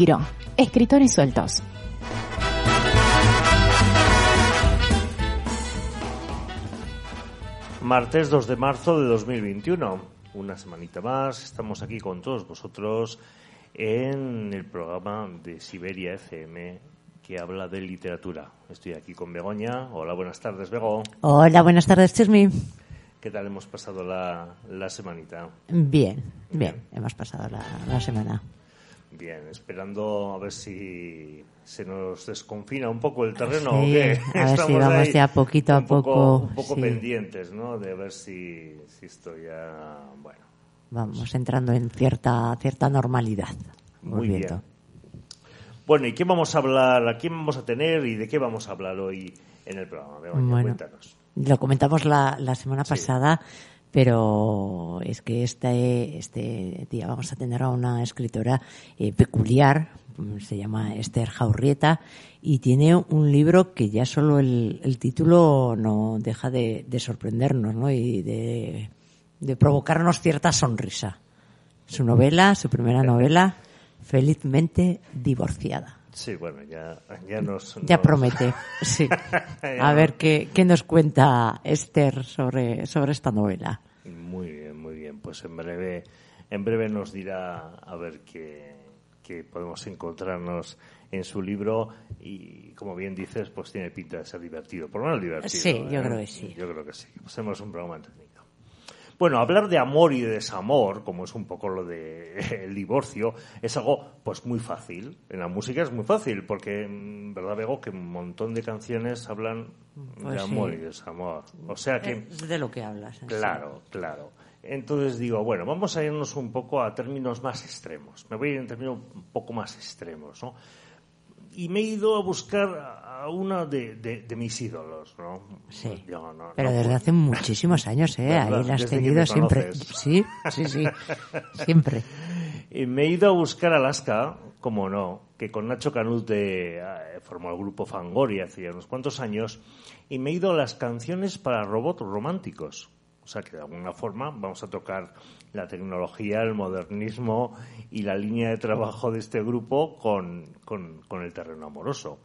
Peligro. Escritores sueltos. Martes 2 de marzo de 2021. Una semanita más. Estamos aquí con todos vosotros en el programa de Siberia FM que habla de literatura. Estoy aquí con Begoña. Hola, buenas tardes, Bego. Hola, buenas tardes, Chismi. ¿Qué tal hemos pasado la, la semanita? Bien, bien, hemos pasado la, la semana. Bien, esperando a ver si se nos desconfina un poco el terreno Sí, o qué. a ver si vamos ahí ya poquito a poco- poco, Un poco sí. pendientes, ¿no? De ver si, si esto ya. Bueno, Vamos entrando en cierta cierta normalidad. muy volviendo. bien. Bueno, ¿y qué vamos a hablar? ¿A quién vamos a tener y de qué vamos a hablar hoy en el programa? Begoña, Bueno. cuéntanos. Lo comentamos la, la semana Sí. pasada, pero es que este, este día vamos a tener a una escritora eh, peculiar, mm, se llama Esther Jaurrieta, y tiene un libro que ya solo el, el título no deja de, de sorprendernos ¿no? y de, de provocarnos cierta sonrisa. Su novela, su primera novela, Felizmente divorciada. Sí, bueno, ya, ya nos. Ya promete, sí. A ver qué, qué nos cuenta Esther sobre, sobre esta novela. Muy bien, muy bien. Pues en breve, en breve nos dirá a ver qué, qué podemos encontrarnos en su libro y, como bien dices, pues tiene pinta de ser divertido. Por lo menos divertido. Sí, yo ¿eh? creo que sí. Yo creo que sí. Hacemos un programa entretenido. Bueno, hablar de amor y de desamor, como es un poco lo de el divorcio, es algo pues muy fácil. En la música es muy fácil, porque, mm, ¿verdad, Bego? Que un montón de canciones hablan de Pues sí. amor y desamor. O sea que... Es de lo que hablas. Claro, claro. Entonces digo, bueno, vamos a irnos un poco a términos más extremos. Me voy a ir en términos un poco más extremos, ¿no? Y me he ido a buscar a una de, de- de mis ídolos, ¿no? Sí. Yo no- Pero no desde hace muchísimos años, ¿eh? ¿Verdad? Ahí la has Desde tenido siempre. Sí, sí, sí. Siempre. Y me he ido a buscar Alaska, como no, que con Nacho Canut de, eh, formó el grupo Fangoria hace unos cuantos años, y me he ido a las canciones para robots románticos. O sea que de alguna forma vamos a tocar la tecnología, el modernismo y la línea de trabajo de este grupo con, con- el terreno amoroso.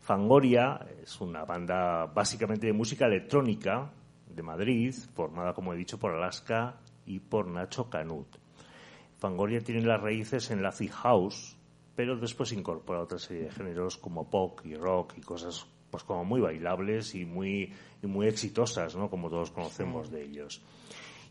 Fangoria es una banda básicamente de música electrónica de Madrid, formada, como he dicho, por Alaska y por Nacho Canut. Fangoria tiene las raíces en la house, pero después incorpora otra serie de géneros como pop y rock y cosas pues como muy bailables y muy y muy exitosas, ¿no? Como todos conocemos de ellos.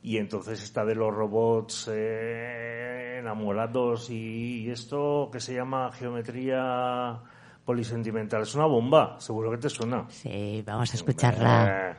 Y entonces está de los robots eh, enamorados y, y esto que se llama geometría polisentimental. Es una bomba, seguro que te suena. Sí, vamos a escucharla. Eh,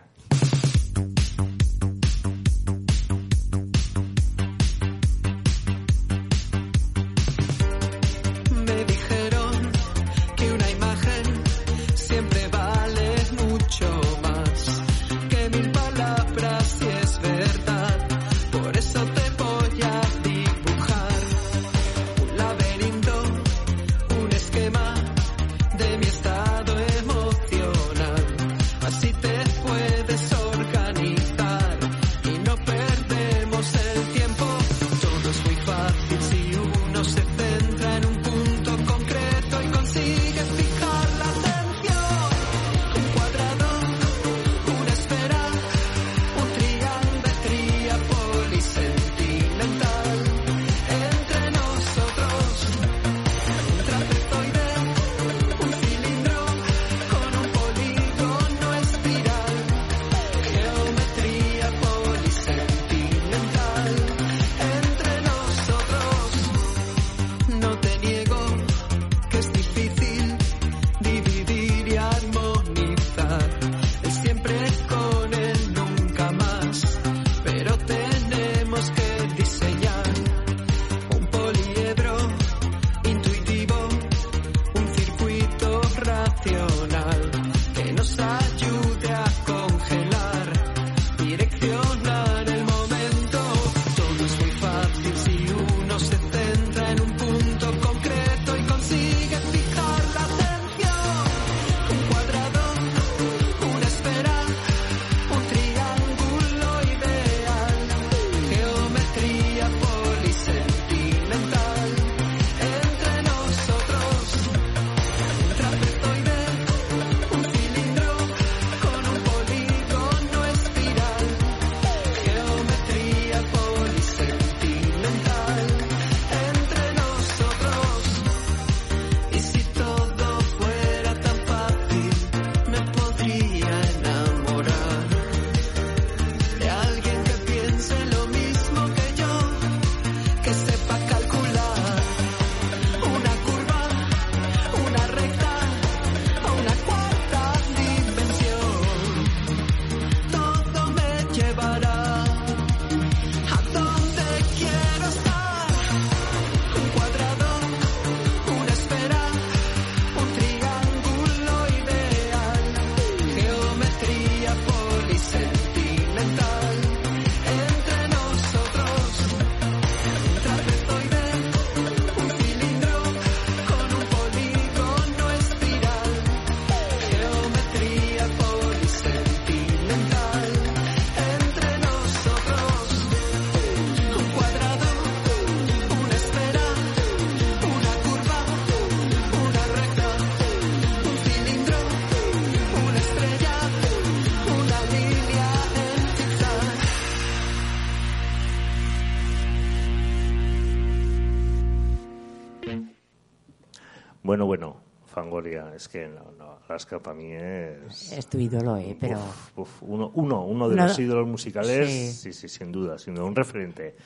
es que no, no, Alaska para mí es... Es tu ídolo, eh, pero... Uf, uf, uno, uno, uno de No, los ídolos musicales, sí. sí. sí, sin duda, sin duda, un referente.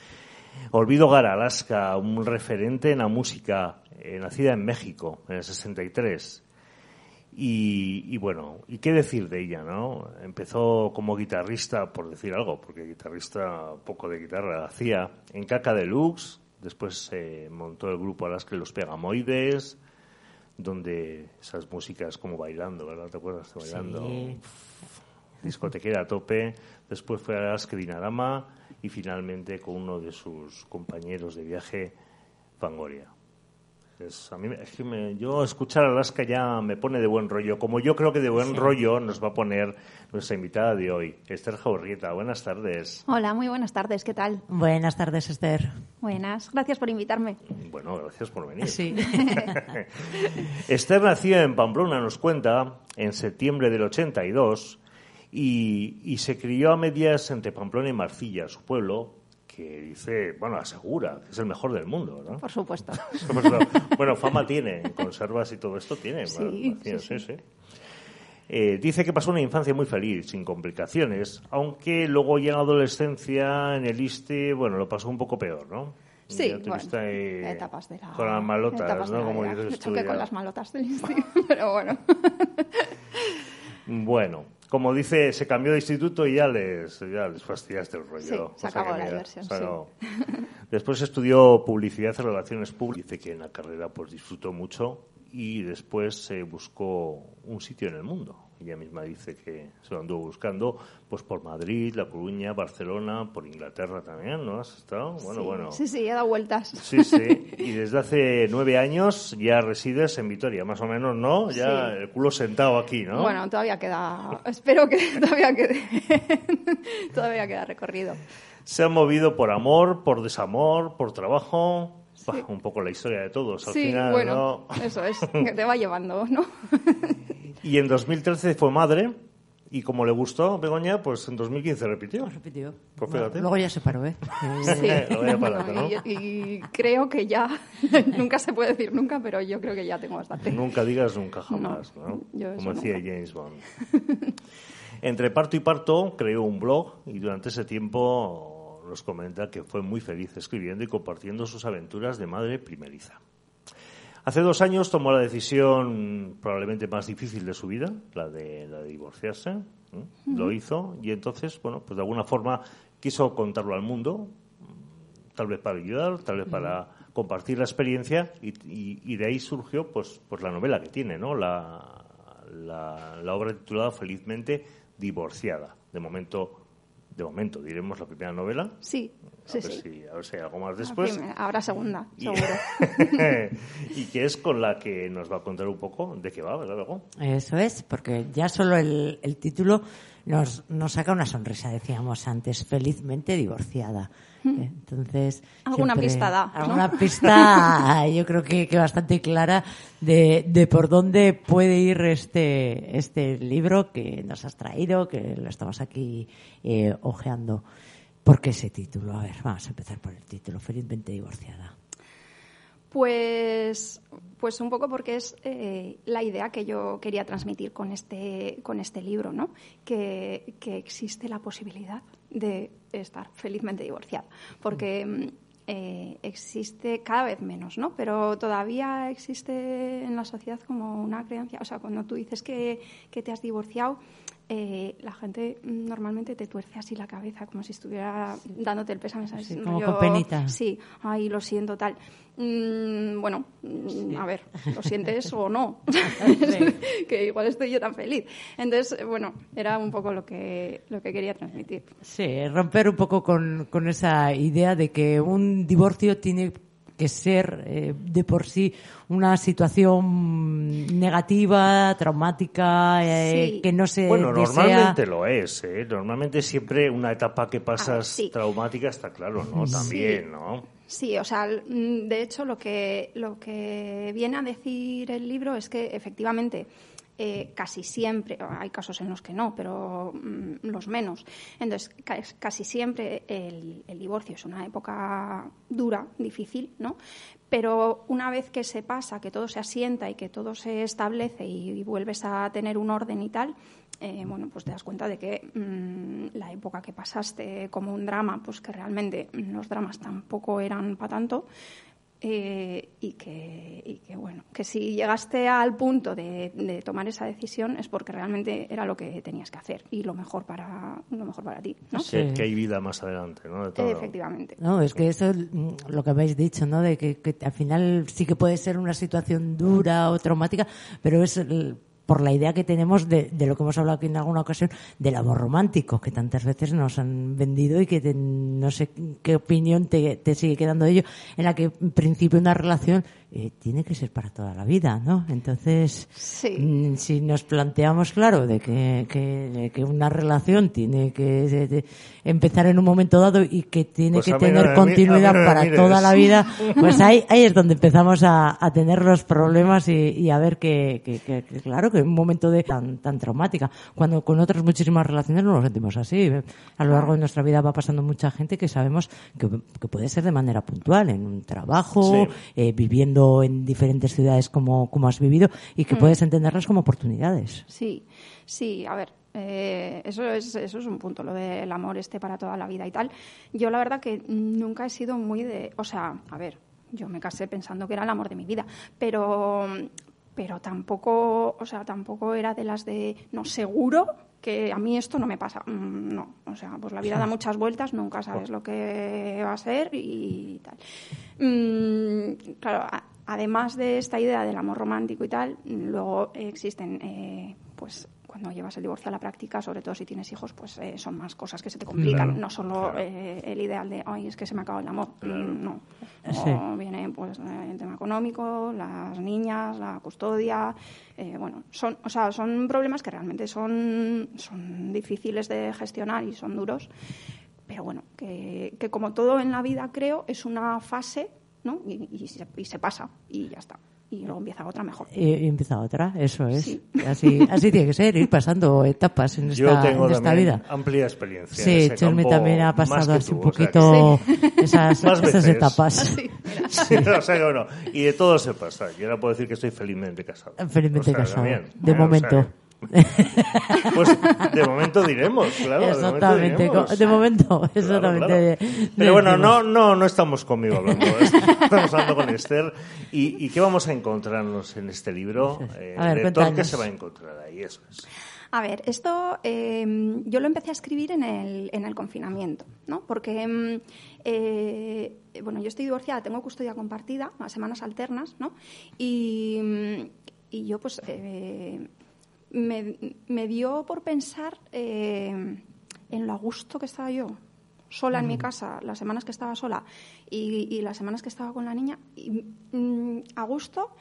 Olvido Gara, Alaska, un referente en la música, eh, nacida en México, en el 63. Y, y bueno, ¿y qué decir de ella, no? Empezó como guitarrista, por decir algo, porque guitarrista poco de guitarra hacía en Caca Deluxe, después se montó el grupo Alaska y los Pegamoides, donde esas músicas como bailando, ¿verdad? ¿Te acuerdas bailando? Sí. discotequera a tope, después fue a Alaska Dinarama y finalmente con uno de sus compañeros de viaje, Fangoria. Es, a mí, es que me- yo escuchar Alaska ya me pone de buen rollo, como yo creo que de buen rollo nos va a poner nuestra invitada de hoy, Esther Jaurrieta. Buenas tardes. Hola, muy buenas tardes, ¿qué tal? Buenas tardes, Esther. Buenas, gracias por invitarme. Bueno, gracias por venir. Sí. Esther nació en Pamplona, nos cuenta, en septiembre del 82 y, y se crió a medias entre Pamplona y Marcilla, su pueblo, que dice, bueno, asegura que es el mejor del mundo, ¿no? Por supuesto. Bueno, fama tiene, en conservas y todo esto tiene. Sí, sí, sí, sí. Eh, dice que pasó una infancia muy feliz, sin complicaciones, aunque luego ya en la adolescencia, en el ISTE, bueno, lo pasó un poco peor, ¿no? Sí, bueno, ahí etapas de la... Con las malotas, etapas de ¿no? la Como dices choqué con las malotas del instituto, pero bueno. Bueno, como dice, se cambió de instituto y ya les, ya les fastidiaste el rollo. Sí, se O acabó la mira, diversión, sí. acabó. Después estudió publicidad y relaciones públicas. Dice que en la carrera pues disfrutó mucho y después se buscó un sitio en el mundo. Ella misma dice que se lo anduvo buscando pues por Madrid, La Coruña, Barcelona, por Inglaterra también, ¿no? ¿Has estado? Bueno, sí, bueno. Sí, sí, he dado vueltas. Sí, sí. Y desde hace nueve años ya resides en Vitoria, más o menos, ¿no? Ya Sí. el culo sentado aquí, ¿no? Bueno, todavía queda... Espero que todavía quede... todavía queda recorrido. Se han movido por amor, por desamor, por trabajo. Bah, un poco la historia de todos. Al sí, final, bueno, ¿no? eso es, que te va llevando, ¿no? Y en 2013 fue madre. Y como le gustó Begoña, pues en 2015 repitió. Repitió. Pues fíjate. Luego ya se paró, ¿eh? Sí. Lo voy a parar, Bueno, ¿no? y, y creo que ya, nunca se puede decir nunca, pero yo creo que ya tengo bastante. Nunca digas nunca jamás, No, ¿no? yo eso Como decía nunca. James Bond. Entre parto y parto creó un blog y durante ese tiempo nos comenta que fue muy feliz escribiendo y compartiendo sus aventuras de madre primeriza. Hace dos años tomó la decisión probablemente más difícil de su vida, la de, la de divorciarse. ¿eh? Lo hizo y entonces, bueno, pues de alguna forma quiso contarlo al mundo, tal vez para ayudar, tal vez para compartir la experiencia y, y- y de ahí surgió pues, pues la novela que tiene, ¿no? La, la, la obra titulada Felizmente divorciada. De momento, de momento diremos la primera novela. Sí, A, sí, ver, sí. si, a ver si hay algo más después. Habrá segunda, Y- seguro. y que es con la que nos va a contar un poco de qué va, ¿verdad, Bego? Eso es, porque ya solo el, el título nos, nos saca una sonrisa, decíamos antes, felizmente divorciada. Eh, Entonces. Alguna siempre- pista da, ¿no? Alguna pista, yo creo que, que bastante clara de, de por dónde puede ir este, este libro que nos has traído, que lo estamos aquí eh, ojeando. ¿Por qué ese título? A ver, vamos a empezar por el título, felizmente divorciada. Pues, pues un poco porque es eh, la idea que yo quería transmitir con este, con este libro, ¿no? Que, que existe la posibilidad de estar felizmente divorciada. Porque mm, eh, existe cada vez menos, ¿no? Pero todavía existe en la sociedad como una creencia. O sea, cuando tú dices que, que te has divorciado, eh, la gente normalmente te tuerce así la cabeza, como si estuviera dándote el pésame, ¿sabes? Sí, como con penita. Sí, ay, lo siento, tal. Mm, bueno, mm, a ver, lo sientes o no, que igual estoy yo tan feliz. Entonces, bueno, era un poco lo que, lo que quería transmitir. Sí, romper un poco con, con esa idea de que un divorcio tiene que ser eh, de por sí una situación negativa, traumática, eh, Sí. que no se Bueno, desea. normalmente lo es, ¿eh? Normalmente siempre una etapa que pasas Ah, sí. traumática está claro, ¿no? También, ¿no? Sí, o sea, mm, de hecho lo que, lo que viene a decir el libro es que efectivamente eh, casi siempre, hay casos en los que no, pero mm, los menos. Entonces, ca- casi siempre el, el divorcio es una época dura, difícil, ¿no? Pero una vez que se pasa, que todo se asienta y que todo se establece y, vuelves a tener un orden y tal, eh, bueno, pues te das cuenta de que mm, la época que pasaste como un drama, pues que realmente los dramas tampoco eran para tanto, eh, y, que, y que, bueno, que si llegaste al punto de, de tomar esa decisión es porque realmente era lo que tenías que hacer y lo mejor para, lo mejor para ti, ¿no? Sí. Que, que hay vida más adelante, ¿no? De todo. Efectivamente. No, es que eso, mm, lo que habéis dicho, ¿no? De que, que al final sí que puede ser una situación dura o traumática, pero es el- por la idea que tenemos de, de lo que hemos hablado aquí en alguna ocasión, del amor romántico, que tantas veces nos han vendido y que te- no sé qué opinión te, te sigue quedando de ello, en la que en principio una relación eh, tiene que ser para toda la vida, ¿no? Entonces, Sí. Mm, si nos planteamos, claro, de que, que, de que una relación tiene que de- de empezar en un momento dado y que tiene Pues que tener continuidad mí para toda la vida, pues ahí, ahí es donde empezamos a, a tener los problemas y, y a ver que, que, que- que, claro, que en un momento de tan, tan traumática, cuando con otras muchísimas relaciones no lo sentimos así. A lo largo de nuestra vida va pasando mucha gente que sabemos que, que puede ser de manera puntual, en un trabajo, Sí. eh, viviendo en diferentes ciudades como, como has vivido y que puedes entenderlas como oportunidades. Sí, sí, a ver, eh, eso, es, eso es un punto, lo del amor este para toda la vida y tal. Yo la verdad que nunca he sido muy de, o sea, a ver, yo me casé pensando que era el amor de mi vida, pero, pero tampoco, o sea, tampoco era de las de, no, seguro que a mí esto no me pasa. Mm, No, o sea, pues la vida da muchas vueltas, nunca sabes lo que va a ser y tal. Mm, claro, además de esta idea del amor romántico y tal, luego existen, eh, pues cuando llevas el divorcio a la práctica, sobre todo si tienes hijos, pues eh, son más cosas que se te complican. Claro, no solo eh, el ideal de, ay, es que se me acaba el amor. No. Sí. O viene pues eh, el tema económico, las niñas, la custodia. eh, bueno, son, o sea, son problemas que realmente son, son difíciles de gestionar y son duros. Pero bueno, que, que como todo en la vida creo, es una fase, ¿no? Y, y se, y se pasa y ya está. Y luego empieza otra mejor. Y, y empieza otra, eso es. Sí. Así, así tiene que ser, ir pasando etapas en Yo esta, tengo en esta vida. amplia experiencia. en Sí, Chelme también ha pasado así tú, un o sea que- poquito esas, esas etapas. Sí, o sea que bueno, y de todo se pasa. Yo ahora puedo decir que estoy felizmente casado. Felizmente O sea, casado. también. De Bueno, o sea momento. Pues de momento diremos, claro. exactamente, De momento, diremos. co- de momento, Claro, exactamente. claro. Pero bueno, no, no, no estamos conmigo hablando. ¿eh? Estamos hablando con Esther. ¿Y, y qué vamos a encontrarnos en este libro? Eh, A ver, ¿Qué se va a encontrar ahí? Eso es. A ver, esto eh, yo lo empecé a escribir en el, en el confinamiento, ¿no? Porque, mm, eh, bueno, yo estoy divorciada, tengo custodia compartida, a semanas alternas, ¿no? Y, y yo, pues, eh, me, me dio por pensar eh, en lo a gusto que estaba yo sola en mi casa, las semanas que estaba sola y, y las semanas que estaba con la niña, y, mm, a gusto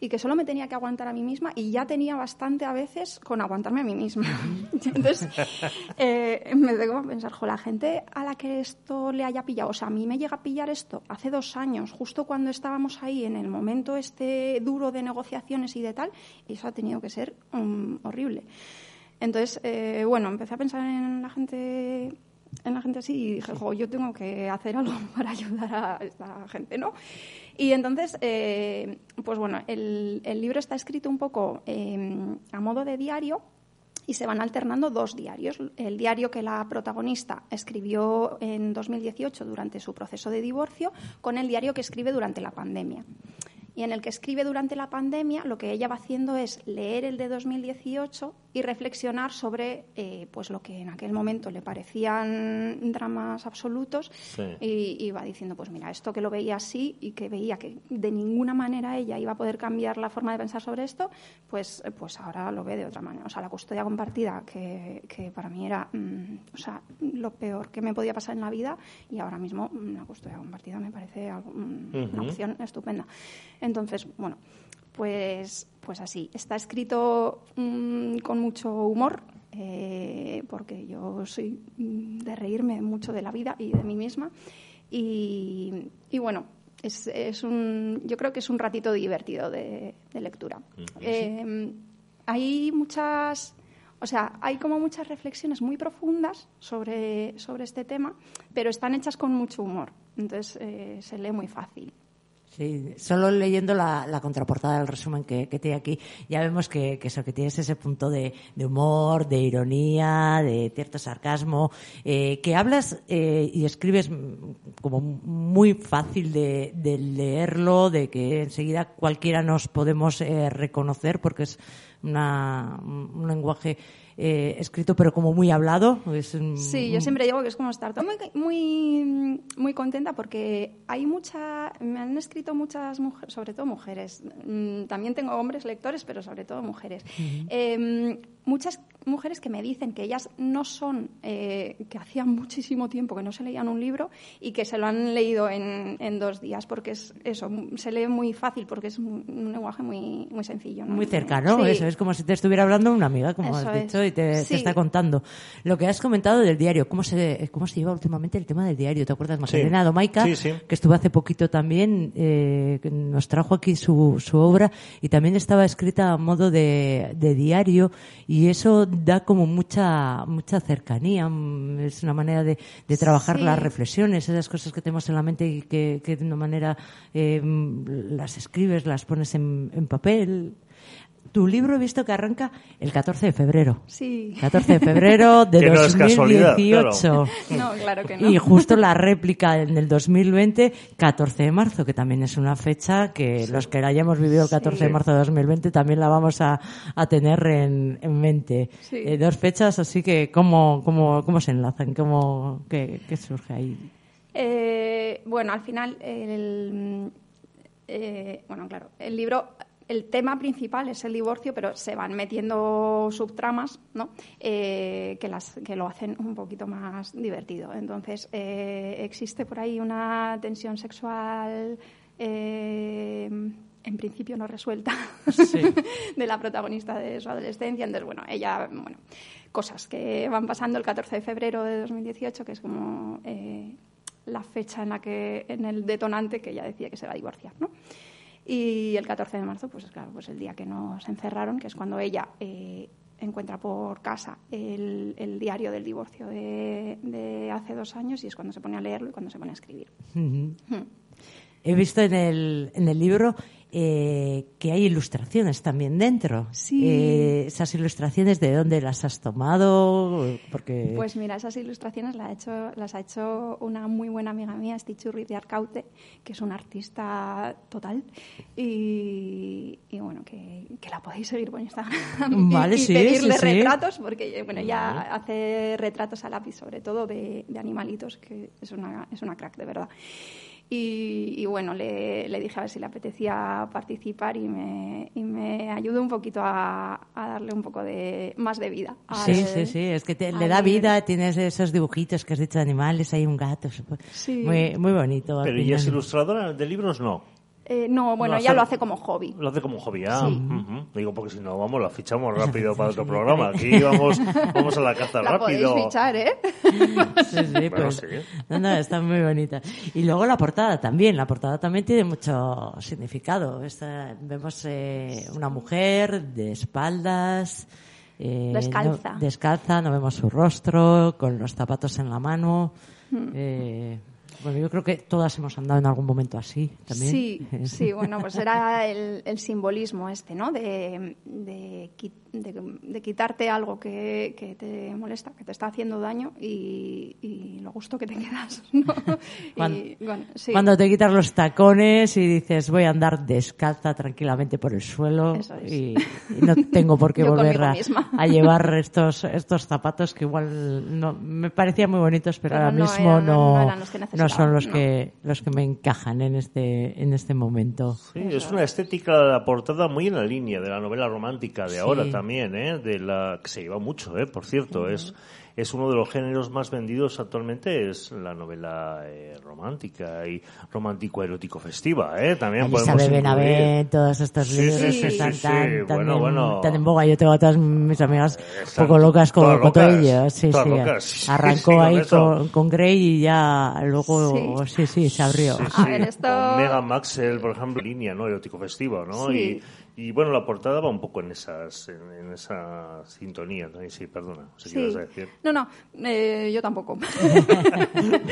y que solo me tenía que aguantar a mí misma y ya tenía bastante a veces con aguantarme a mí misma. Entonces, eh, me tengo que pensar, jo, la gente a la que esto le haya pillado, o sea, a mí me llega a pillar esto hace dos años, justo cuando estábamos ahí en el momento este duro de negociaciones y de tal, y eso ha tenido que ser mm, horrible. Entonces, eh, bueno, empecé a pensar en la gente en la gente así y dije, jo, yo tengo que hacer algo para ayudar a esta gente, ¿no? Y entonces, eh, pues bueno, el, el libro está escrito un poco eh, a modo de diario y se van alternando dos diarios. El diario que la protagonista escribió en 2018 durante su proceso de divorcio con el diario que escribe durante la pandemia. Y en el que escribe durante la pandemia, lo que ella va haciendo es leer el de 2018 y reflexionar sobre eh, pues lo que en aquel momento le parecían dramas absolutos Sí. y, y va diciendo, pues mira, esto que lo veía así y que veía que de ninguna manera ella iba a poder cambiar la forma de pensar sobre esto, pues, eh, pues ahora lo ve de otra manera. O sea, la custodia compartida, que, que para mí era mm, o sea, lo peor que me podía pasar en la vida, y ahora mismo la custodia compartida me parece algo, mm, una opción estupenda. Entonces, bueno, pues, pues así. Está escrito mm, con mucho humor, eh, porque yo soy mm, de reírme mucho de la vida y de mí misma. Y, y bueno, es, es un, yo creo que es un ratito divertido de, de lectura. Eh, hay muchas, o sea, hay como muchas reflexiones muy profundas sobre, sobre este tema, pero están hechas con mucho humor. Entonces eh, se lee muy fácil. Sí, solo leyendo la, contraportada del resumen que, que tiene aquí, ya vemos que, eso, que tienes ese punto de, de humor, de ironía, de cierto sarcasmo, eh, que hablas eh, y escribes como muy fácil de, de leerlo, de que enseguida cualquiera nos podemos eh, reconocer, porque es una, un lenguaje eh, escrito pero como muy hablado. Es un- Sí, yo siempre digo que es como estar muy, muy, muy contenta porque hay mucha, me han escrito muchas mujeres, sobre todo mujeres. Mm, También tengo hombres lectores, pero sobre todo mujeres. Eh, muchas mujeres que me dicen que ellas no son, eh, que hacían muchísimo tiempo que no se leían un libro y que se lo han leído en, en dos días porque es eso, se lee muy fácil porque es un, un lenguaje muy, muy sencillo. ¿no? Muy cercano, Sí. eso es como si te estuviera hablando una amiga, como Eso has es. dicho, y te, está contando. Lo que has comentado del diario, ¿cómo se, cómo se lleva últimamente el tema del diario? ¿Te acuerdas? Magdalena Domaica, Sí, sí. que estuvo hace poquito también, eh, que nos trajo aquí su, su obra y también estaba escrita a modo de, de diario y eso da como mucha, mucha cercanía, mm, es una manera de, de trabajar Sí. las reflexiones, esas cosas que tenemos en la mente y que, que de una manera eh, las escribes, las pones en, en papel. Tu libro he visto que arranca el 14 de febrero. Sí. 14 de febrero de Que no es casualidad, 2018. No, claro que no. Y justo la réplica en el 2020, 14 de marzo, que también es una fecha que los que la hayamos vivido el 14 de marzo de 2020 también la vamos a, a tener en, en mente. Sí. Eh, dos fechas, así que ¿cómo, cómo, cómo se enlazan? ¿Cómo, qué, qué surge ahí? Eh, bueno, al final, el, eh, bueno, claro, el libro, el tema principal es el divorcio, pero se van metiendo subtramas, ¿no? Eh, que las que lo hacen un poquito más divertido. Entonces, eh, existe por ahí una tensión sexual. eh, en principio no resuelta de la protagonista de su adolescencia. Entonces, bueno, ella, bueno, cosas que van pasando el 14 de febrero de 2018, que es como eh, la fecha en la que, en el detonante que ella decía que se va a divorciar, ¿no? Y el 14 de marzo, pues claro, pues el día que nos encerraron, que es cuando ella eh, encuentra por casa el, el diario del divorcio de, de hace dos años y es cuando se pone a leerlo y cuando se pone a escribir. Hmm. He visto en el, en el libro eh, que hay ilustraciones también dentro. Sí. Eh, esas ilustraciones, ¿de dónde las has tomado? Porque Pues mira, esas ilustraciones las ha hecho, las ha hecho una muy buena amiga mía, Stichurri de Arcaute, que es una artista total. Y, y bueno, que, que la podéis seguir por Instagram. Vale, y, y sí, pedirle sí, sí. retratos, porque bueno, ella hace retratos a lápiz, sobre todo de, de animalitos, que es una, es una crack, de verdad. Y, y bueno, le, le dije a ver si le apetecía participar y me, y me ayudó un poquito a, a darle un poco de más de vida. Sí, al- sí, sí, es que te- le da vida, tienes esos dibujitos que has dicho de animales, hay un gato, Sí. muy, muy bonito. Pero ella es ilustradora de libros, no. Eh, no, bueno, No, ella hace- lo hace como hobby. Lo hace como hobby, ah, Sí. Digo, porque si no, vamos, la fichamos rápido para otro programa. Aquí vamos, vamos a la caza La rápido. podéis fichar, ¿eh? Sí, sí, Bueno, pues, sí. no, no, está muy bonita. Y luego la portada también, la portada también tiene mucho significado. Esta- vemos eh, una mujer de espaldas. eh, Descalza. no- descalza, no vemos su rostro, con los zapatos en la mano. Hmm. Eh, bueno, yo creo que todas hemos andado en algún momento así también. Sí, sí, bueno, pues era el, el simbolismo este, ¿no? De, de, de- de quitarte algo que, que te molesta, que te está haciendo daño y, y lo gusto que te quedas, ¿no? Cuando, Y, bueno, sí. cuando te quitas los tacones y dices voy a andar descalza tranquilamente por el suelo es. y, y no tengo por qué volver a, llevar estos estos zapatos que igual no me parecían muy bonitos pero, Pero ahora no mismo eran- no, no son los no. que los que me encajan en este en este momento. Sí, es una estética de la portada muy en la línea de la novela romántica de Sí. ahora también, ¿eh? De la que se lleva mucho, ¿eh? Por cierto, es es uno de los géneros más vendidos actualmente es la novela eh, romántica y romántico erótico festiva, ¿eh? También podemos Elizabeth incluir. Benavent, todos estos Sí, libros sí, sí, que están sí, tan, sí. tan Bueno, en, bueno. tan en boga. Yo tengo a todas mis amigas un Están poco locas con, todas con todo locas, ello. Sí, sí. locas. Arrancó ahí con, con Grey y ya luego, sí, sí, se abrió. Sí, A ver, esto- con Megan Maxwell, por ejemplo, línea, ¿no? Erótico festivo, ¿no? Sí. Y, Y bueno, la portada va un poco en esas en, en esa sintonía. ¿no? Sí, perdona. Qué ibas a decir. No, no, eh, yo tampoco.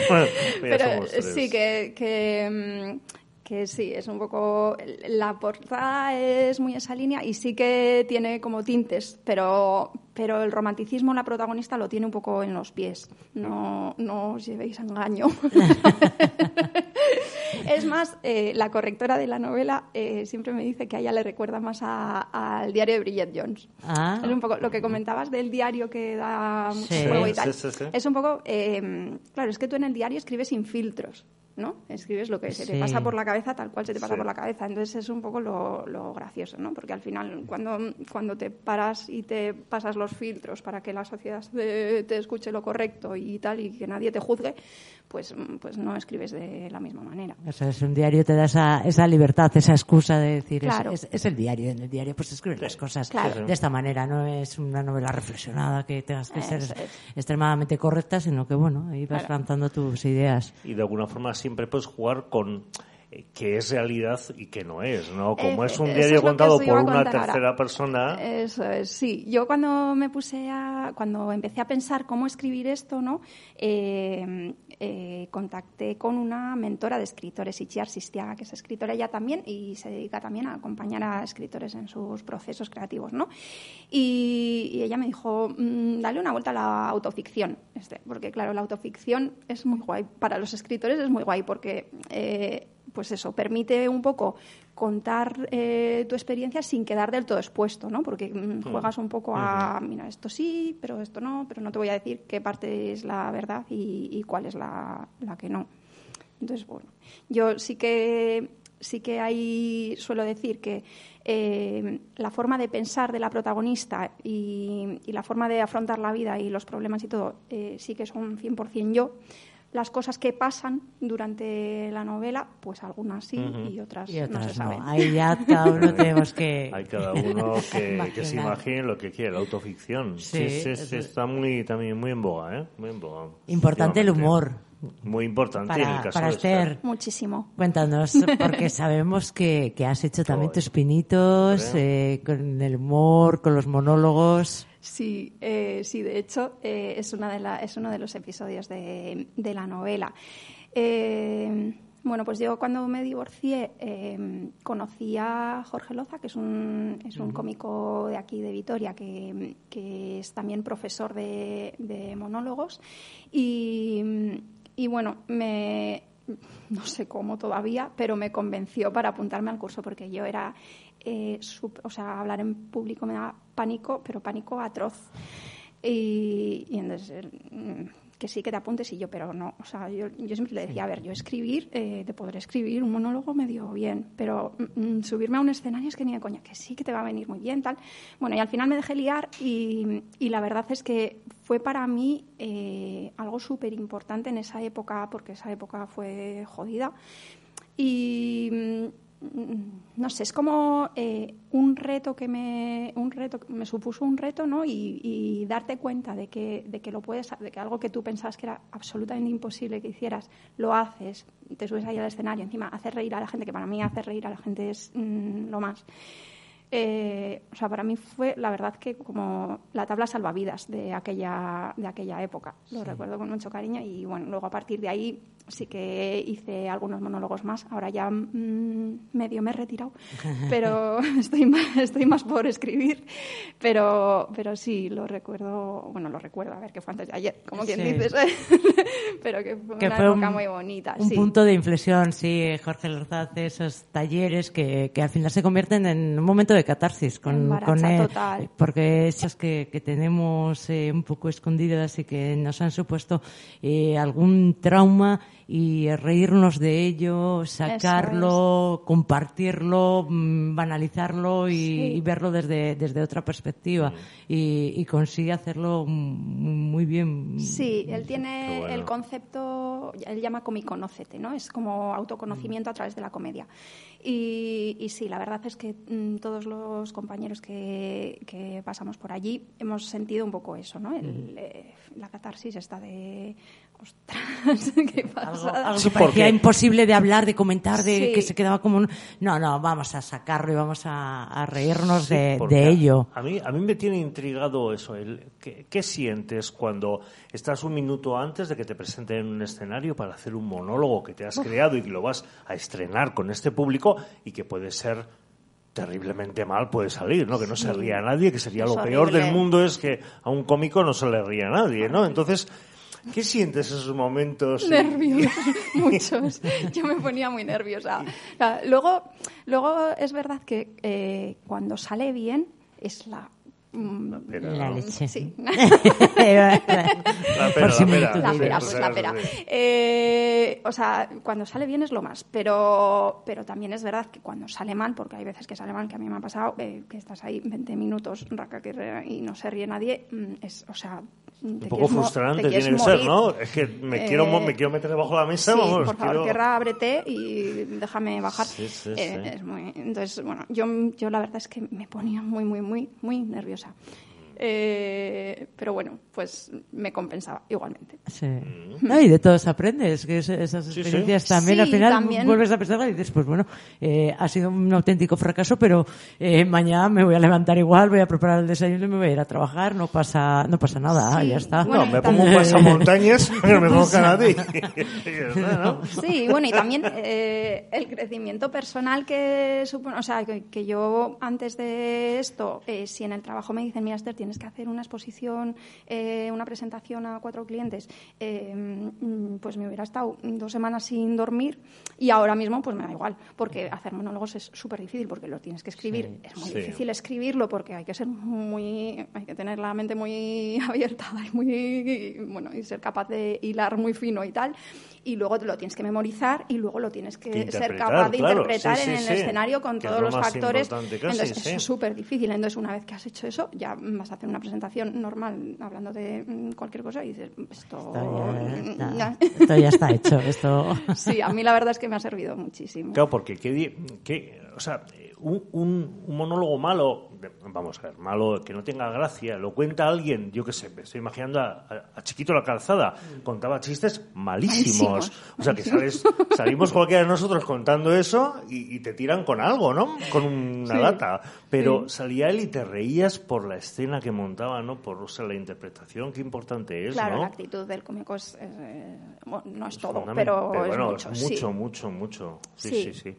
Bueno, ya Pero somos tres. sí, que, que, mm, que sí, es un poco... La portada es muy esa línea y sí que tiene como tintes, pero, pero el romanticismo, la protagonista, lo tiene un poco en los pies. No, no os llevéis a engaño. es más, eh, la correctora de la novela eh, siempre me dice que a ella le recuerda más al diario de Bridget Jones. Ah. Es un poco lo que comentabas del diario que da mucho Sí. juego y tal. Sí, sí, sí. Es un poco, eh, claro, es que tú en el diario escribes sin filtros, ¿no? Escribes lo que se te pasa por la cabeza tal cual se te pasa Sí. por la cabeza. Entonces es un poco lo, lo gracioso, ¿no? Porque al final cuando, cuando te paras y te pasas los filtros para que la sociedad te, te escuche lo correcto y tal y que nadie te juzgue, pues, pues no escribes de la misma manera. O sea, es un diario te da esa, esa libertad, esa excusa de decir, es- Claro. es, es el diario, en el diario pues escribes las cosas Claro. de esta manera, no es una novela reflexionada que tengas que ser es. extremadamente correcta, sino que bueno, ahí vas Claro. lanzando tus ideas. Y de alguna forma siempre puedes jugar con qué es realidad y qué no es, ¿no? Como Eh, es un diario es que contado por una ahora. tercera persona. Eso es, sí. Yo cuando me puse a, cuando empecé a pensar cómo escribir esto, ¿no? Eh, eh, contacté con una mentora de escritores, Ichiar Sistiaga, que es escritora ella también y se dedica también a acompañar a escritores en sus procesos creativos, ¿no? Y, y ella me dijo, mm, dale una vuelta a la autoficción, este, porque claro, la autoficción es muy guay. Para los escritores es muy guay porque eh, pues eso, permite un poco contar eh, tu experiencia sin quedar del todo expuesto, ¿no? Porque mm, juegas un poco a, mira, esto sí, pero esto no, pero no te voy a decir qué parte es la verdad y, y cuál es la, la que no. Entonces, bueno, yo sí que sí que ahí suelo decir que eh, la forma de pensar de la protagonista y, y la forma de afrontar la vida y los problemas y todo eh, sí que son 100% yo. Las cosas que pasan durante la novela, pues algunas sí y otras, Y no se otras no. saben. Ahí ya cada uno tenemos que... Hay cada uno que, que se imagine lo que quiere, la autoficción. Sí, Sí, sí, eso sí, es. está muy, también muy en boga, ¿eh? Muy en boga. Importante el humor Muy importante en el para, caso para de Esther. Muchísimo. Cuéntanos, porque sabemos que, que has hecho también tus pinitos eh, con el humor, con los monólogos. Sí, eh, sí, de hecho eh, es, una de la- es uno de los episodios de, de la novela. Eh, bueno, pues yo cuando me divorcié eh, conocí a Jorge Loza, que es un, es un cómico de aquí de Vitoria, que, que es también profesor de, de monólogos. Y, y bueno, me, no sé cómo todavía, pero me convenció para apuntarme al curso porque yo era, eh, o sea, hablar en público me da pánico, pero pánico atroz. Y, entonces, él, mm, que sí, que te apuntes y yo, pero no. O sea, yo, yo siempre le decía, a ver, yo escribir, eh, te podré escribir un monólogo medio bien, pero mm, mm, subirme a un escenario es que ni de coña, que sí, que te va a venir muy bien, tal. Bueno, y al final me dejé liar y, y la verdad es que fue para mí eh, algo súper importante en esa época, porque esa época fue jodida. Y mm, no sé, es como eh, un reto que me un reto me supuso un reto, ¿no? Y, y darte cuenta de que de que lo puedes, de que algo que tú pensabas que era absolutamente imposible que hicieras, lo haces, te subes ahí al escenario, encima hacer reír a la gente, que para mí hacer reír a la gente es mm, lo más. Eh, o sea, para mí fue la verdad que como la tabla salvavidas de aquella, de aquella época. Lo recuerdo con mucho cariño y bueno, luego a partir de ahí sí que hice algunos monólogos más. Ahora ya mm, medio me he retirado, pero estoy más, estoy más por escribir. Pero, pero sí, lo recuerdo, bueno, lo recuerdo, a ver, que fue antes de ayer, como quien Sí. dices, pero que fue Que una fue época un- muy bonita. Un sí. punto de inflexión, sí, Jorge hace esos talleres que, que al final se convierten en un momento de catarsis con, con él, total. porque esas que, que tenemos eh, un poco escondidas y que nos han supuesto eh, algún trauma y reírnos de ello, sacarlo, compartirlo, mm, banalizarlo y, Sí. y verlo desde, desde otra perspectiva y, y consigue hacerlo mm, muy bien. Sí, él tiene bueno. el concepto, él llama comiconócete, ¿no? Es como autoconocimiento a través de la comedia. Y, y sí, la verdad es que mm, todos los compañeros que, que pasamos por allí hemos sentido un poco eso, ¿no? El, eh, la catarsis esta de ostras, qué Algo, pasada. algo Sí, que parecía imposible de hablar, de comentar, de Sí. que se quedaba como un... No, no, vamos a sacarlo y vamos a, a reírnos Sí, de, ello. A mí, a mí me tiene intrigado eso. El, ¿qué, qué sientes cuando estás un minuto antes de que te presenten en un escenario para hacer un monólogo que te has creado y que lo vas a estrenar con este público y que puede ser terriblemente mal puede salir, ¿no? Que no se ría a nadie, que sería Es lo peor del mundo es que a un cómico no se le ría a nadie, ¿no? Entonces, ¿qué sientes esos momentos? Nervios, muchos. Yo me ponía muy nerviosa. O sea, Luego, luego es verdad que eh, cuando sale bien es la... mm, Pero, La ¿no? leche. Sí. La pera, Por la pera. La pera, o pues la pera. Eh, o sea, cuando sale bien es lo más, pero, pero también es verdad que cuando sale mal, porque hay veces que sale mal, que a mí me ha pasado, eh, que estás ahí 20 minutos raca, que re- y no se ríe nadie, mm, es, o sea... Un poco frustrante tiene que ser, ¿no? Es que me, Eh, quiero, me quiero meter debajo de la mesa, Sí, vamos. por favor, quiero- querrá, ábrete y déjame bajar. Sí, sí, Eh, sí. es muy- entonces, bueno, yo, yo la verdad es que me ponía muy, muy, muy, muy nerviosa. Eh, pero bueno, pues me compensaba igualmente. Sí. No, y de todos aprendes, que es- esas sí. experiencias también Sí, al final también. vuelves a pensar y dices, pues bueno, eh, ha sido un auténtico fracaso, pero eh, mañana me voy a levantar igual, voy a preparar el desayuno y me voy a ir a trabajar, no pasa, no pasa nada, Sí, ya está. bueno, No, me también- pongo un pasamontañas que me conozcan a ti. Sí, bueno, y también eh, el crecimiento personal que supone, o sea, que, que yo antes de esto, eh, si en el trabajo me dicen, mira, Esther, tienes que hacer una exposición, eh, una presentación a cuatro clientes, eh, pues me hubiera estado dos semanas sin dormir y ahora mismo pues me da igual, porque hacer monólogos es súper difícil, porque lo tienes que escribir, es muy Sí. difícil escribirlo porque hay que ser muy, hay que tener la mente muy abierta y muy, bueno, y ser capaz de hilar muy fino y tal, y luego te lo tienes que memorizar y luego lo tienes que, ser capaz de claro. interpretar Sí, sí, en el sí. escenario con Que todos lo los factores. importante casi, Entonces sí. es súper difícil. Entonces una vez que has hecho eso, ya vas a hacer una presentación normal hablando de mm, cualquier cosa y dices, esto... Esto ya, ya". esto ya está hecho, esto... Sí, a mí la verdad es que me ha servido muchísimo. Claro, porque qué, di- qué- o sea, un, un- un monólogo malo, vamos a ver, malo que no tenga gracia, lo cuenta alguien, yo qué sé, me estoy imaginando a, a- a Chiquito la Calzada, contaba chistes malísimos. O sea, que sales, salimos cualquiera de nosotros contando eso y, y te tiran con algo, ¿no? Con una Sí. lata. Pero salía él y te reías por la escena que montaba, ¿no? Por o sea, la interpretación, qué importante es, Claro, ¿no? la actitud del cómico es, eh, bueno, no es todo, Fundamental. pero, bueno, es mucho. sí. mucho, mucho, mucho. Sí. sí, sí.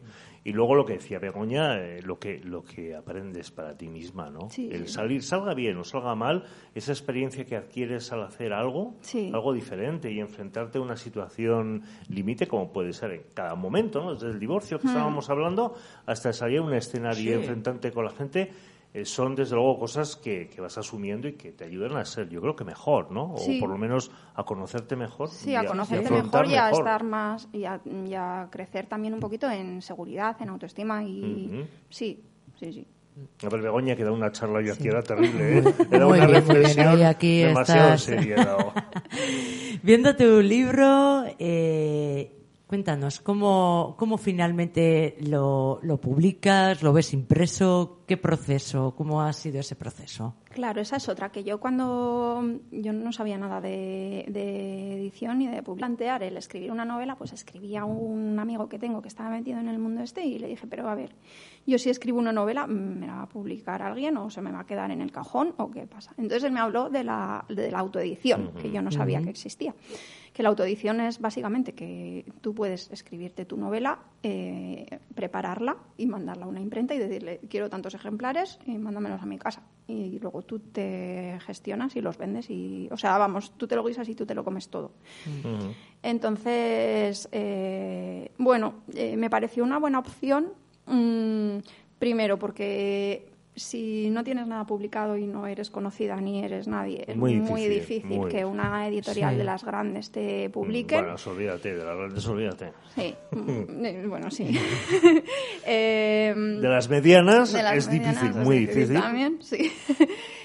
Y luego lo que decía Begoña, eh, lo que lo que aprendes para ti misma, ¿no? Sí. El salir, salga bien o salga mal, esa experiencia que adquieres al hacer algo, Sí. algo diferente y enfrentarte a una situación límite como puede ser en cada momento, ¿no? Desde el divorcio que estábamos hablando hasta salir a un escenario y Sí. enfrentarte con la gente. Eh, son desde luego cosas que, que vas asumiendo y que te ayudan a ser, yo creo que mejor, ¿no? O Sí. por lo menos a conocerte mejor. Sí, y a y conocerte mejor y a estar más y a, y a crecer también un poquito en seguridad, en autoestima y sí, sí, sí. A ver, Begoña, que da una charla y aquí era terrible, ¿eh? Era Muy una bien, reflexión aquí demasiado estás- seria. ¿no? Viendo tu libro, eh, cuéntanos, ¿cómo, cómo finalmente lo, lo publicas? ¿Lo ves impreso? ¿Qué proceso? ¿Cómo ha sido ese proceso? Claro, esa es otra, que yo cuando yo no sabía nada de, de edición ni de plantear el escribir una novela, pues escribía a un amigo que tengo que estaba metido en el mundo este y le dije, pero a ver, yo si escribo una novela, ¿me la va a publicar alguien o se me va a quedar en el cajón o qué pasa? Entonces él me habló de la, de la autoedición, que yo no sabía que existía. Que la autoedición es básicamente que tú puedes escribirte tu novela, eh, prepararla y mandarla a una imprenta y decirle, quiero tantos ejemplares y mándamelos a mi casa. Y luego tú te gestionas y los vendes y, o sea, vamos, tú te lo guisas y tú te lo comes todo. Entonces, eh, bueno, eh, me pareció una buena opción. mm, primero, porque si no tienes nada publicado y no eres conocida ni eres nadie, es Muy muy, difícil, difícil, muy que difícil. una editorial Sí. de las grandes te publique. Bueno, olvídate, de las grandes olvídate. Sí, mm, eh, bueno, sí. Em, De las medianas de las es medianas difícil, es muy difícil. También, sí.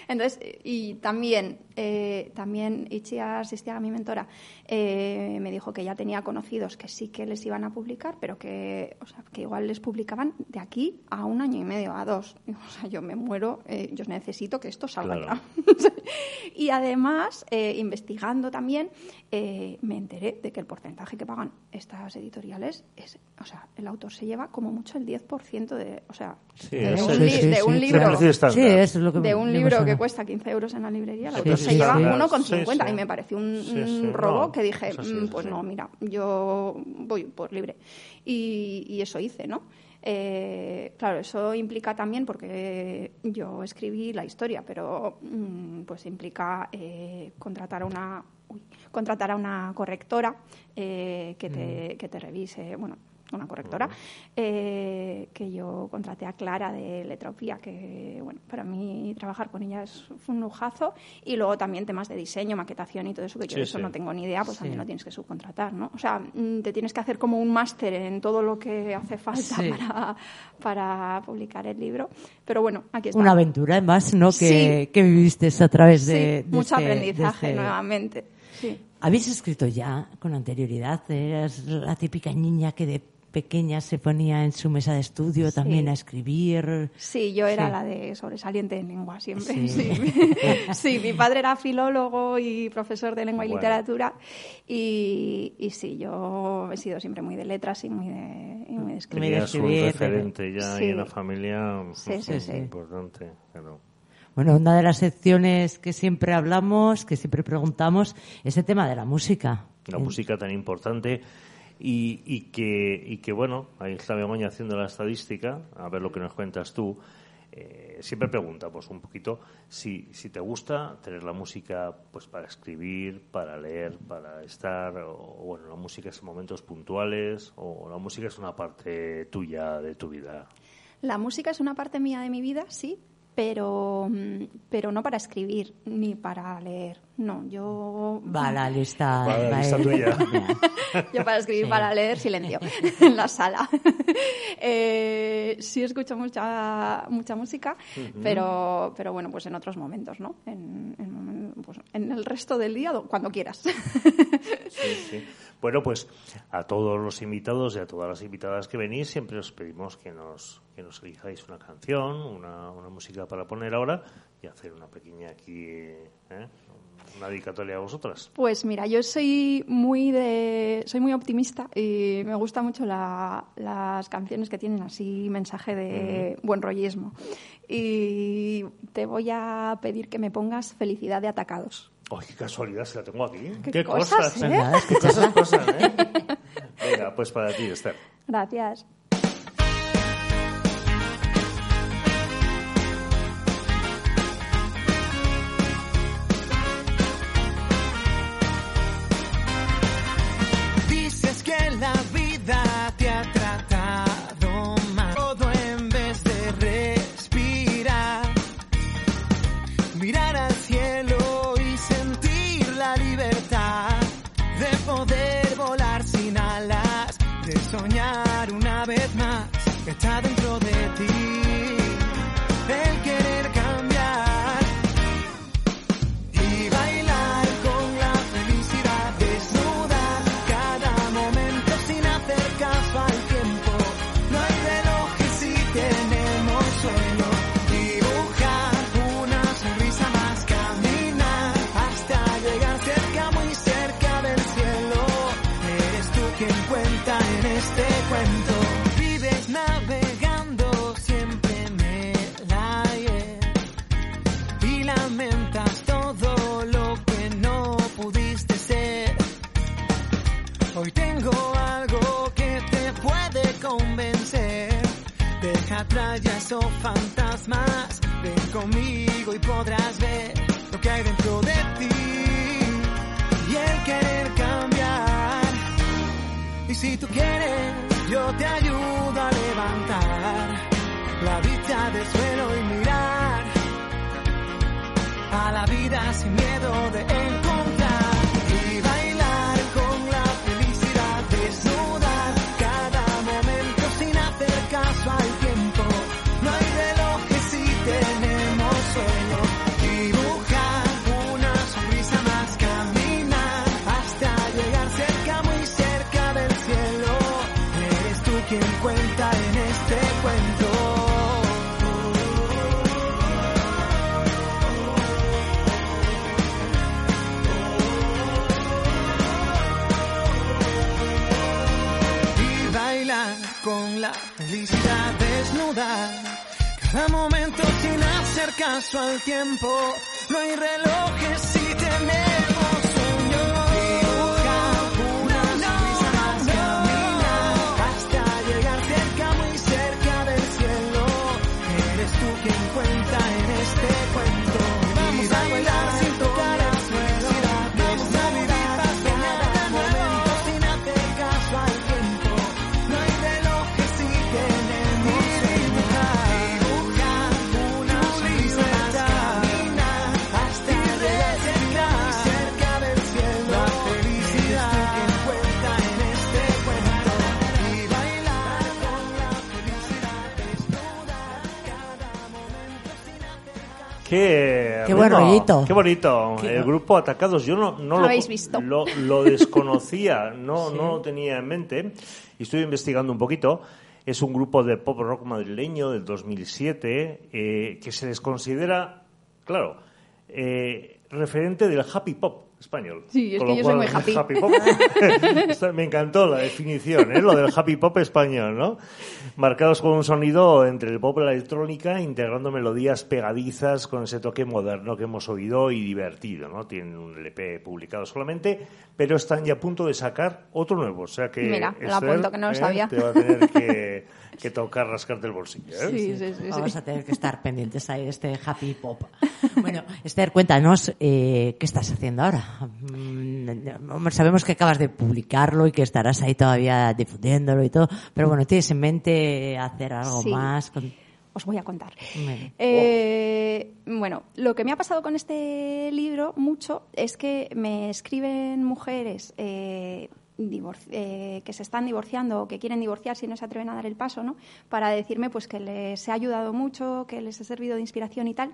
Entonces, y también, eh, también Ichia asistía a mi mentora, eh, me dijo que ya tenía conocidos que sí que les iban a publicar, pero que, o sea, que igual les publicaban de aquí a un año y medio, a dos. Y, O sea, yo me muero, eh, yo necesito que esto salga Claro. ya. y además, eh, investigando también, eh, me enteré de que el porcentaje que pagan estas editoriales es, o sea, el autor se lleva como mucho el 10% de, o sea, Sí, de, un, li- sí, de sí, un libro. Sí, eso es lo que de un libro. Que cuesta 15 euros en la librería, autor sí, se sí, lleva claro. 1,50 Sí, y sí. me pareció un, Sí, un sí, robo no, que dije, "Mm, es pues no, mira, yo voy por libre. Y, y eso hice, ¿no? Eh, claro, eso implica también, porque yo escribí la historia, pero mm, pues implica eh, contratar a una uy, contratar a una correctora eh, que, te, que te revise, bueno, una correctora, eh, que yo contraté a Clara de Letropía, que bueno, para mí trabajar con ella es, un lujazo, y luego también temas de diseño, maquetación y todo eso, que yo Sí, de eso sí. no tengo ni idea, pues también lo tienes que subcontratar, ¿no? O sea, mm, te tienes que hacer como un máster en todo lo que hace falta para, para publicar el libro, pero bueno, aquí está. Una aventura, además, ¿no? Que, que viviste a través de, de mucho este- de aprendizaje este- nuevamente. Sí. ¿Habéis escrito ya con anterioridad? ¿Eras la típica niña que de pequeña se ponía en su mesa de estudio Sí. también a escribir? Sí, yo era Sí. la de sobresaliente en lengua siempre. Sí. Sí. Sí, mi padre era filólogo y profesor de lengua y literatura y, y sí, yo he sido siempre muy de letras y muy de, y muy de escribir. Muy de Tenías un escribir, referente ya Sí. y una familia Sí, sí, sí. importante. claro. Bueno, una de las secciones que siempre hablamos, que siempre preguntamos, es el tema de la música. La música tan importante y, y que, y que, bueno, ahí está Begoña haciendo la estadística, a ver lo que nos cuentas tú. Eh, siempre preguntamos un poquito si, si te gusta tener la música pues para escribir, para leer, para estar, o bueno, la música es en momentos puntuales, o la música es una parte tuya de tu vida. La música es una parte mía de mi vida, sí, pero, mm, pero no para escribir ni para leer. No, yo... Va la lista. Va la va lista el- tuya. Yo para escribir, Sí. para leer, silencio en la sala. Eh, sí escucho mucha mucha música, pero, pero bueno, pues en otros momentos, ¿no? En, en pues en el resto del día, do- cuando quieras. Sí, sí. Bueno, pues a todos los invitados y a todas las invitadas que venís siempre os pedimos que nos, que nos elijáis una canción, una, una música para poner ahora y hacer una pequeña aquí, ¿eh? una dedicatoria a vosotras. Pues mira, yo soy muy de, soy muy optimista y me gustan mucho la- las canciones que tienen así mensaje de buen rollismo. Y te voy a pedir que me pongas Felicidad de Atacados. ¡Ay, qué casualidad! Se la tengo aquí. Qué cosas, ¿eh? Nada, es que Cosas, cosas, ¿eh? Venga, pues para ti, Esther. Gracias. Caso al tiempo. No hay relojes si tenemos sueños. Hasta llegar cerca, muy cerca del cielo. Eres tú quien cuenta Qué, Qué buen rollito. Qué bonito. Qué- El grupo Atacados, yo no, no lo, Habéis visto. lo, lo desconocía, no, no lo tenía en mente y estoy investigando un poquito. Es un grupo de pop rock madrileño del 2007 eh, que se les considera, claro, eh, referente del happy pop español. Sí, es Con que yo soy cual, muy happy. pop. Me encantó la definición, ¿eh? lo del happy pop español, ¿no? Marcados con un sonido entre el pop y la electrónica, integrando melodías pegadizas con ese toque moderno que hemos oído y divertido, ¿no? Tienen un LP publicado solamente, pero están ya a punto de sacar otro nuevo, o sea que Mira, lo apunto, que no lo ¿eh? sabía. te va a tener que, que tocar rascarte el bolsillo, ¿eh? Sí, sí, sí. Vamos sí. a tener que estar pendientes a este happy pop. Bueno, Esther, cuéntanos eh, qué estás haciendo ahora. Mm, Sabemos que acabas de publicarlo y que estarás ahí todavía difundiéndolo y todo, pero bueno, ¿tienes en mente hacer algo Sí. más? Con- Os voy a contar. Bueno. Eh, bueno, lo que me ha pasado con este libro mucho es que me escriben mujeres eh, eh, que se están divorciando o que quieren divorciarse y no se atreven a dar el paso, ¿no? Para decirme pues que les ha ayudado mucho, que les ha servido de inspiración y tal.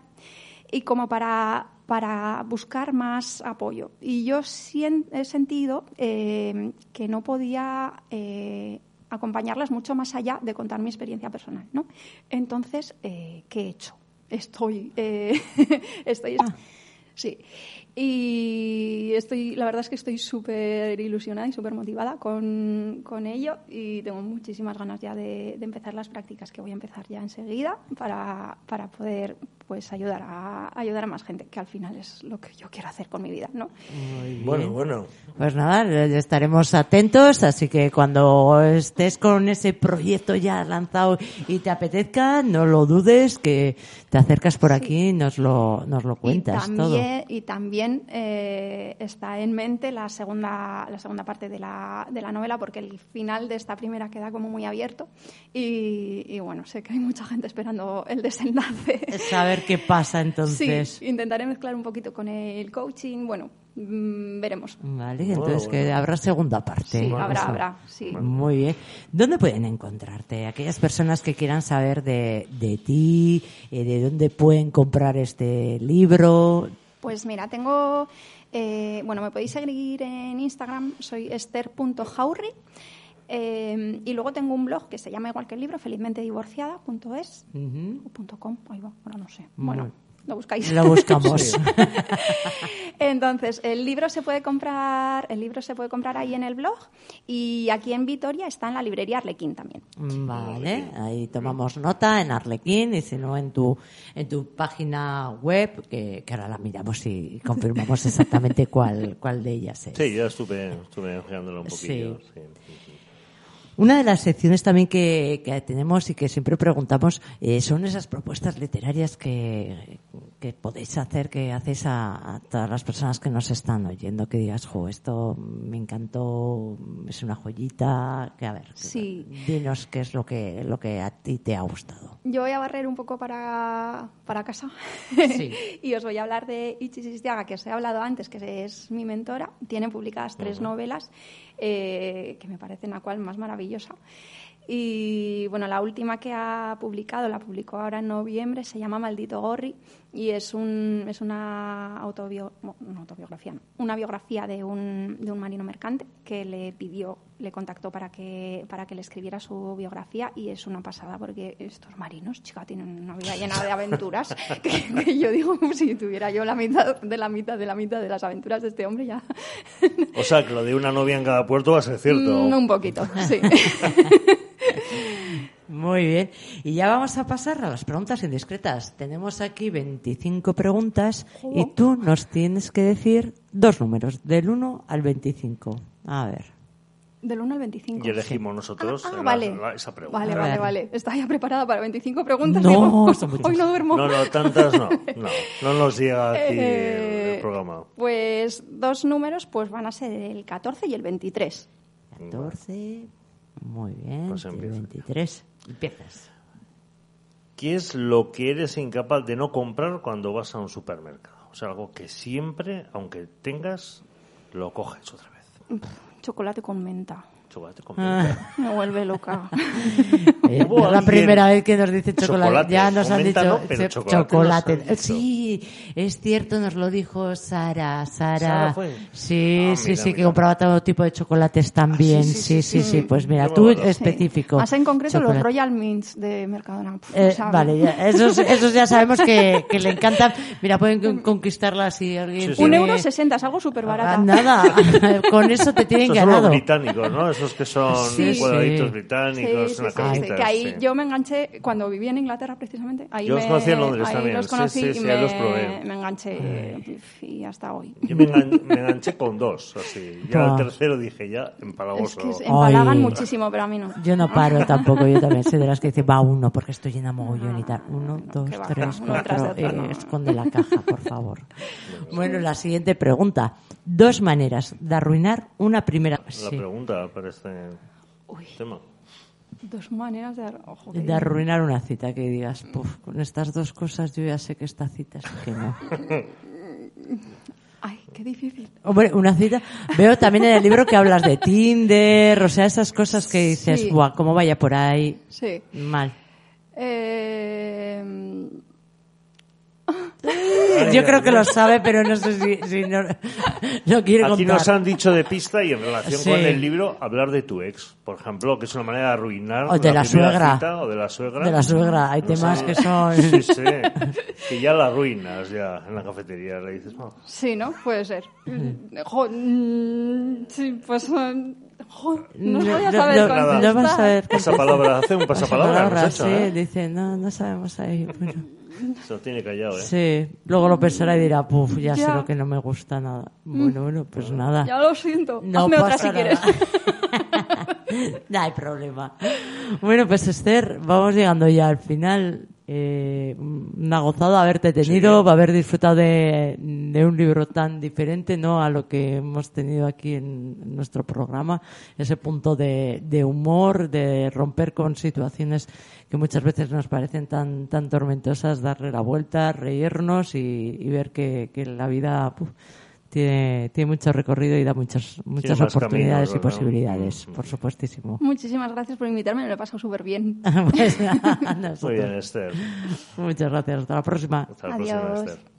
Y como para, para buscar más apoyo. Y yo sien- he sentido eh, que no podía eh, acompañarlas mucho más allá de contar mi experiencia personal, ¿no? Entonces, ¿qué he hecho? Estoy, estoy, sí, y estoy, la verdad es que estoy súper ilusionada y súper motivada con, con ello y tengo muchísimas ganas ya de, de empezar las prácticas que voy a empezar ya enseguida para, para poder pues ayudar a ayudar a más gente, que al final es lo que yo quiero hacer con mi vida, ¿no? Muy bien. Bueno, bueno. Pues nada, estaremos atentos, así que cuando estés con ese proyecto ya lanzado y te apetezca, no lo dudes, que te acercas por aquí y nos lo, nos lo cuentas y todo. también, Y también eh, está en mente la segunda, la segunda parte de la, de la novela, porque el final de esta primera queda como muy abierto. Y, y bueno, sé que hay mucha gente esperando el desenlace. Saber qué pasa entonces. Sí, intentaré mezclar un poquito con el coaching. Bueno, mm, veremos. Vale, entonces Bueno, que habrá segunda parte. Sí, habrá, Eso. habrá, sí. Muy bien. ¿Dónde pueden encontrarte? Aquellas personas que quieran saber de, de ti, eh, de dónde pueden comprar este libro. Pues mira, tengo. eh, bueno, me podéis seguir en Instagram, soy esther.jaurri. eh, y luego tengo un blog que se llama igual que el libro, felizmentedivorciada.es Ujú. o punto .com, ahí va, ahora no sé. Bueno. Bueno, lo buscáis. Lo buscamos. Entonces, el libro se puede comprar, el libro se puede comprar ahí en el blog y aquí en Vitoria está en la librería Arlequín también. Vale, ahí tomamos nota en Arlequín y si no en tu en tu página web que, que ahora la miramos y confirmamos exactamente cuál cuál de ellas es. Sí, ya estuve, estuve un Sí. poquillo. sí, sí, sí. Una de las secciones también que, que tenemos y que siempre preguntamos eh, son esas propuestas literarias que, que podéis hacer, que hacéis a, a todas las personas que nos están oyendo, que digas, jo, esto me encantó, es una joyita, que a ver, Sí. dinos qué es lo que, lo que a ti te ha gustado. Yo voy a barrer un poco para, para casa Sí. y os voy a hablar de Ichi Sistiaga, que os he hablado antes, que es mi mentora. Tiene publicadas tres novelas eh, que me parecen la cual más maravillosa. Y bueno, la última que ha publicado, la publicó ahora en noviembre, se llama Maldito Gorri y es, un, es una, autobio, una autobiografía, no, una biografía de un, de un marino mercante que le pidió, le contactó para que, para que le escribiera su biografía y es una pasada porque estos marinos, chica, tienen una vida llena de aventuras que, que yo digo, si tuviera yo la mitad de la mitad de la mitad de las aventuras de este hombre ya... O sea, que lo de una novia en cada puerto va a ser cierto. Mm, un poquito, sí. Muy bien. Y ya vamos a pasar a las preguntas indiscretas. Tenemos aquí 25 preguntas y tú nos tienes que decir dos números, del 1 al 25. A ver. Del 1 al 25. Y elegimos nosotros Ah, ah, la- vale. la- esa pregunta. Vale, vale, vale. Estaba ya preparada para 25 preguntas. No, digo, son hoy no duermo. No, no, tantas no. No, no nos llega aquí el- Eh, el programa. Pues dos números pues van a ser el 14 y el 23. 14. Muy bien. Pues y empieza. 23. Empiezas. ¿Qué es lo que eres incapaz de no comprar cuando vas a un supermercado? O sea, algo que siempre, aunque tengas, lo coges otra vez. Chocolate con menta. Chocolate con Ah. menta. Me vuelve loca. Eh, no es la primera vez que nos dice chocolate. Chocolate, Ya nos han dicho no, pero chocolate chocolate. nos han dicho. Sí, es cierto, nos lo dijo Sara. Sara, ¿Sara fue? sí, Ah, sí, mira, sí, que compraba todo tipo de chocolates también. sí, sí, sí, sí, sí, Pues mira, tú específico. Más en concreto Chocolate. los Royal Mints de Mercadona. Puf, Eh, vale, ya, esos, esos ya sabemos que, que le encantan. Mira, pueden con- conquistarlas si alguien Sí, sí. Un euro sesenta, es algo súper Ah, barata. nada, con eso te tienen Esos son los ganado. británicos, ¿no? Esos que son Sí, cuadraditos sí. británicos, Sí, sí, unas sí, sí, cajitas, que ahí sí. yo me enganché cuando vivía en Inglaterra precisamente. Ahí Yo los me, conocí en Londres ahí también, los sí, conocí sí, y sí, me, los probé. me enganché y hasta hoy. Yo me, engan- me enganché con dos, así. Ya Ah. el tercero dije, ya, Es empalagoso. que se empalagan Ay. muchísimo, pero a mí no. Yo no paro tampoco, yo también soy de las que dice va uno porque estoy llena mogollón y tal. Uno, no, dos, que va, tres, cuatro. eh, no. esconde la caja, por favor. Bueno, la siguiente pregunta. Dos maneras de arruinar una primera. La sí, pregunta para este Uy, tema. dos maneras de... Ojo, de arruinar una cita que digas, puf, con estas dos cosas yo ya sé que esta cita es que no. Ay, qué difícil. Hombre, una cita. Veo también en el libro que hablas de Tinder, o sea, esas cosas que dices, Sí. buah, cómo vaya por ahí. Sí. Mal. Eh, Yo creo que lo sabe, pero no sé si, si no, no quiere Aquí contar. nos han dicho de pista y en relación Sí. con el libro, hablar de tu ex, por ejemplo, que es una manera de arruinar O de la primera suegra. cita, o de la suegra. De la suegra, hay No temas sé. que son... Sí, sí. Que ya la arruinas ya en la cafetería. Le dices, no. sí, ¿no? Puede ser. Jo, mm, sí, pues... eh, jo, no voy a No- saber no- no vas a ver Pasapalabra, hace un pasapalabra. hemos hecho, sí, ¿eh? dice, no, no sabemos ahí. Bueno, Se lo tiene callado, ¿eh? sí, luego lo pensará y dirá, puf, ya, sé Ya. lo que no me gusta nada. Bueno, bueno, pues nada. Ya lo siento. No Hazme otra pasa si quieres. nada. no hay problema. Bueno, pues Esther, vamos llegando ya al final. Eh, una gozada haberte tenido, haber disfrutado de, de un libro tan diferente no a lo que hemos tenido aquí en nuestro programa. Ese punto de, de humor, de romper con situaciones que muchas veces nos parecen tan, tan tormentosas, darle la vuelta, reírnos y, y ver que, que la vida puf, tiene, tiene mucho recorrido y da muchas, muchas oportunidades caminos, y ¿verdad? posibilidades, Mm. por supuestísimo. Muchísimas gracias por invitarme, me lo he pasado súper bien. Pues Muy bien, Esther. Muchas gracias. Hasta la próxima. Hasta la próxima, Adiós. Esther.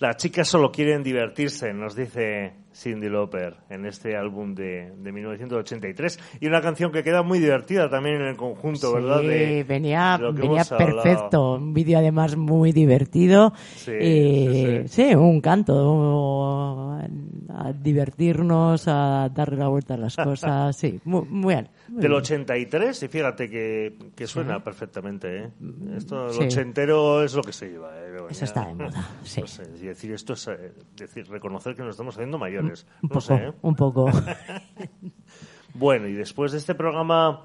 Las chicas solo quieren divertirse, nos dice Cindy Lauper en este álbum de, de 1983. Y una canción que queda muy divertida también en el conjunto, ¿verdad? Sí, venía, venía perfecto. Un vídeo además muy divertido. Sí, Eh, sí, sí, un canto. A divertirnos, a darle la vuelta a las cosas. Sí, muy, muy bien. muy Del bien. 83, y fíjate que, que suena perfectamente, ¿eh? Esto, Sí. lo ochentero es lo que se lleva, ¿eh? Eso está de moda, sí. Decir esto es eh, decir, reconocer que nos estamos haciendo mayores. Un no poco, sé, ¿eh? un poco. Bueno, y después de este programa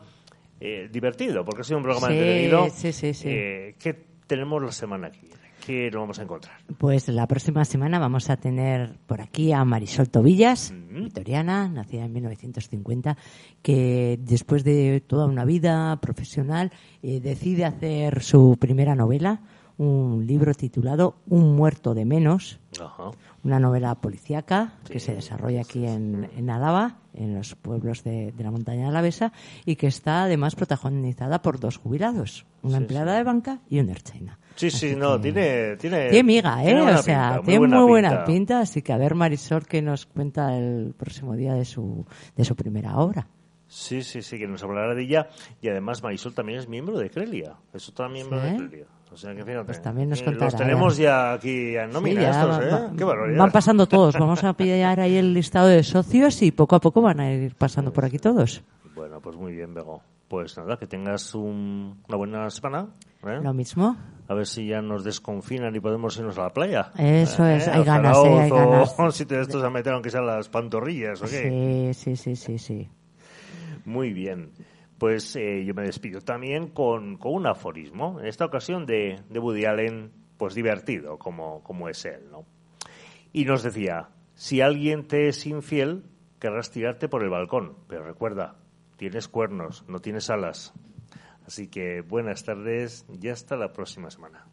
eh, divertido, porque ha sido un programa Sí, entretenido, sí, sí, sí. eh, ¿qué tenemos la semana que viene? ¿Qué nos vamos a encontrar? Pues la próxima semana vamos a tener por aquí a Marisol Tobillas, Ujú. vitoriana, nacida en 1950, que después de toda una vida profesional eh, decide hacer su primera novela, un libro titulado Un muerto de menos, Ajá. una novela policíaca que se desarrolla aquí en, en Álava, en los pueblos de, de la montaña alavesa, y que está además protagonizada por dos jubilados, una Sí, empleada sí. de banca y una erchaina. Sí, sí, no, tiene, tiene, tiene miga, ¿eh? tiene o sea, pinta, tiene muy buena pinta, así que a ver Marisol que nos cuenta el próximo día de su, de su primera obra. Sí, sí, sí, que nos hablará de ella. Y además Marisol también es miembro de Crelia. Es otra miembro de Crelia. O sea que fíjate. Pues también nos eh, contará, Los tenemos ya. ya aquí en nómina Sí, estos, va- ¿eh? va- Qué barbaridad. Van pasando todos, vamos a pillar ahí el listado de socios y poco a poco van a ir pasando por aquí todos. Bueno, pues muy bien, Bego. Pues nada, que tengas un- una buena semana. ¿eh? Lo mismo. A ver si ya nos desconfinan y podemos irnos a la playa. Eso es, hay ganas, eh, hay Zaragoza, ganas. O si te estos a meter aunque sean las pantorrillas, ¿o qué? Sí, sí, sí, sí, sí. Muy bien. Pues eh, yo me despido también con, con un aforismo, en esta ocasión de, de Woody Allen, pues divertido, como, como es él, ¿no? Y nos decía, si alguien te es infiel, querrás tirarte por el balcón, pero recuerda, tienes cuernos, no tienes alas. Así que buenas tardes y hasta la próxima semana.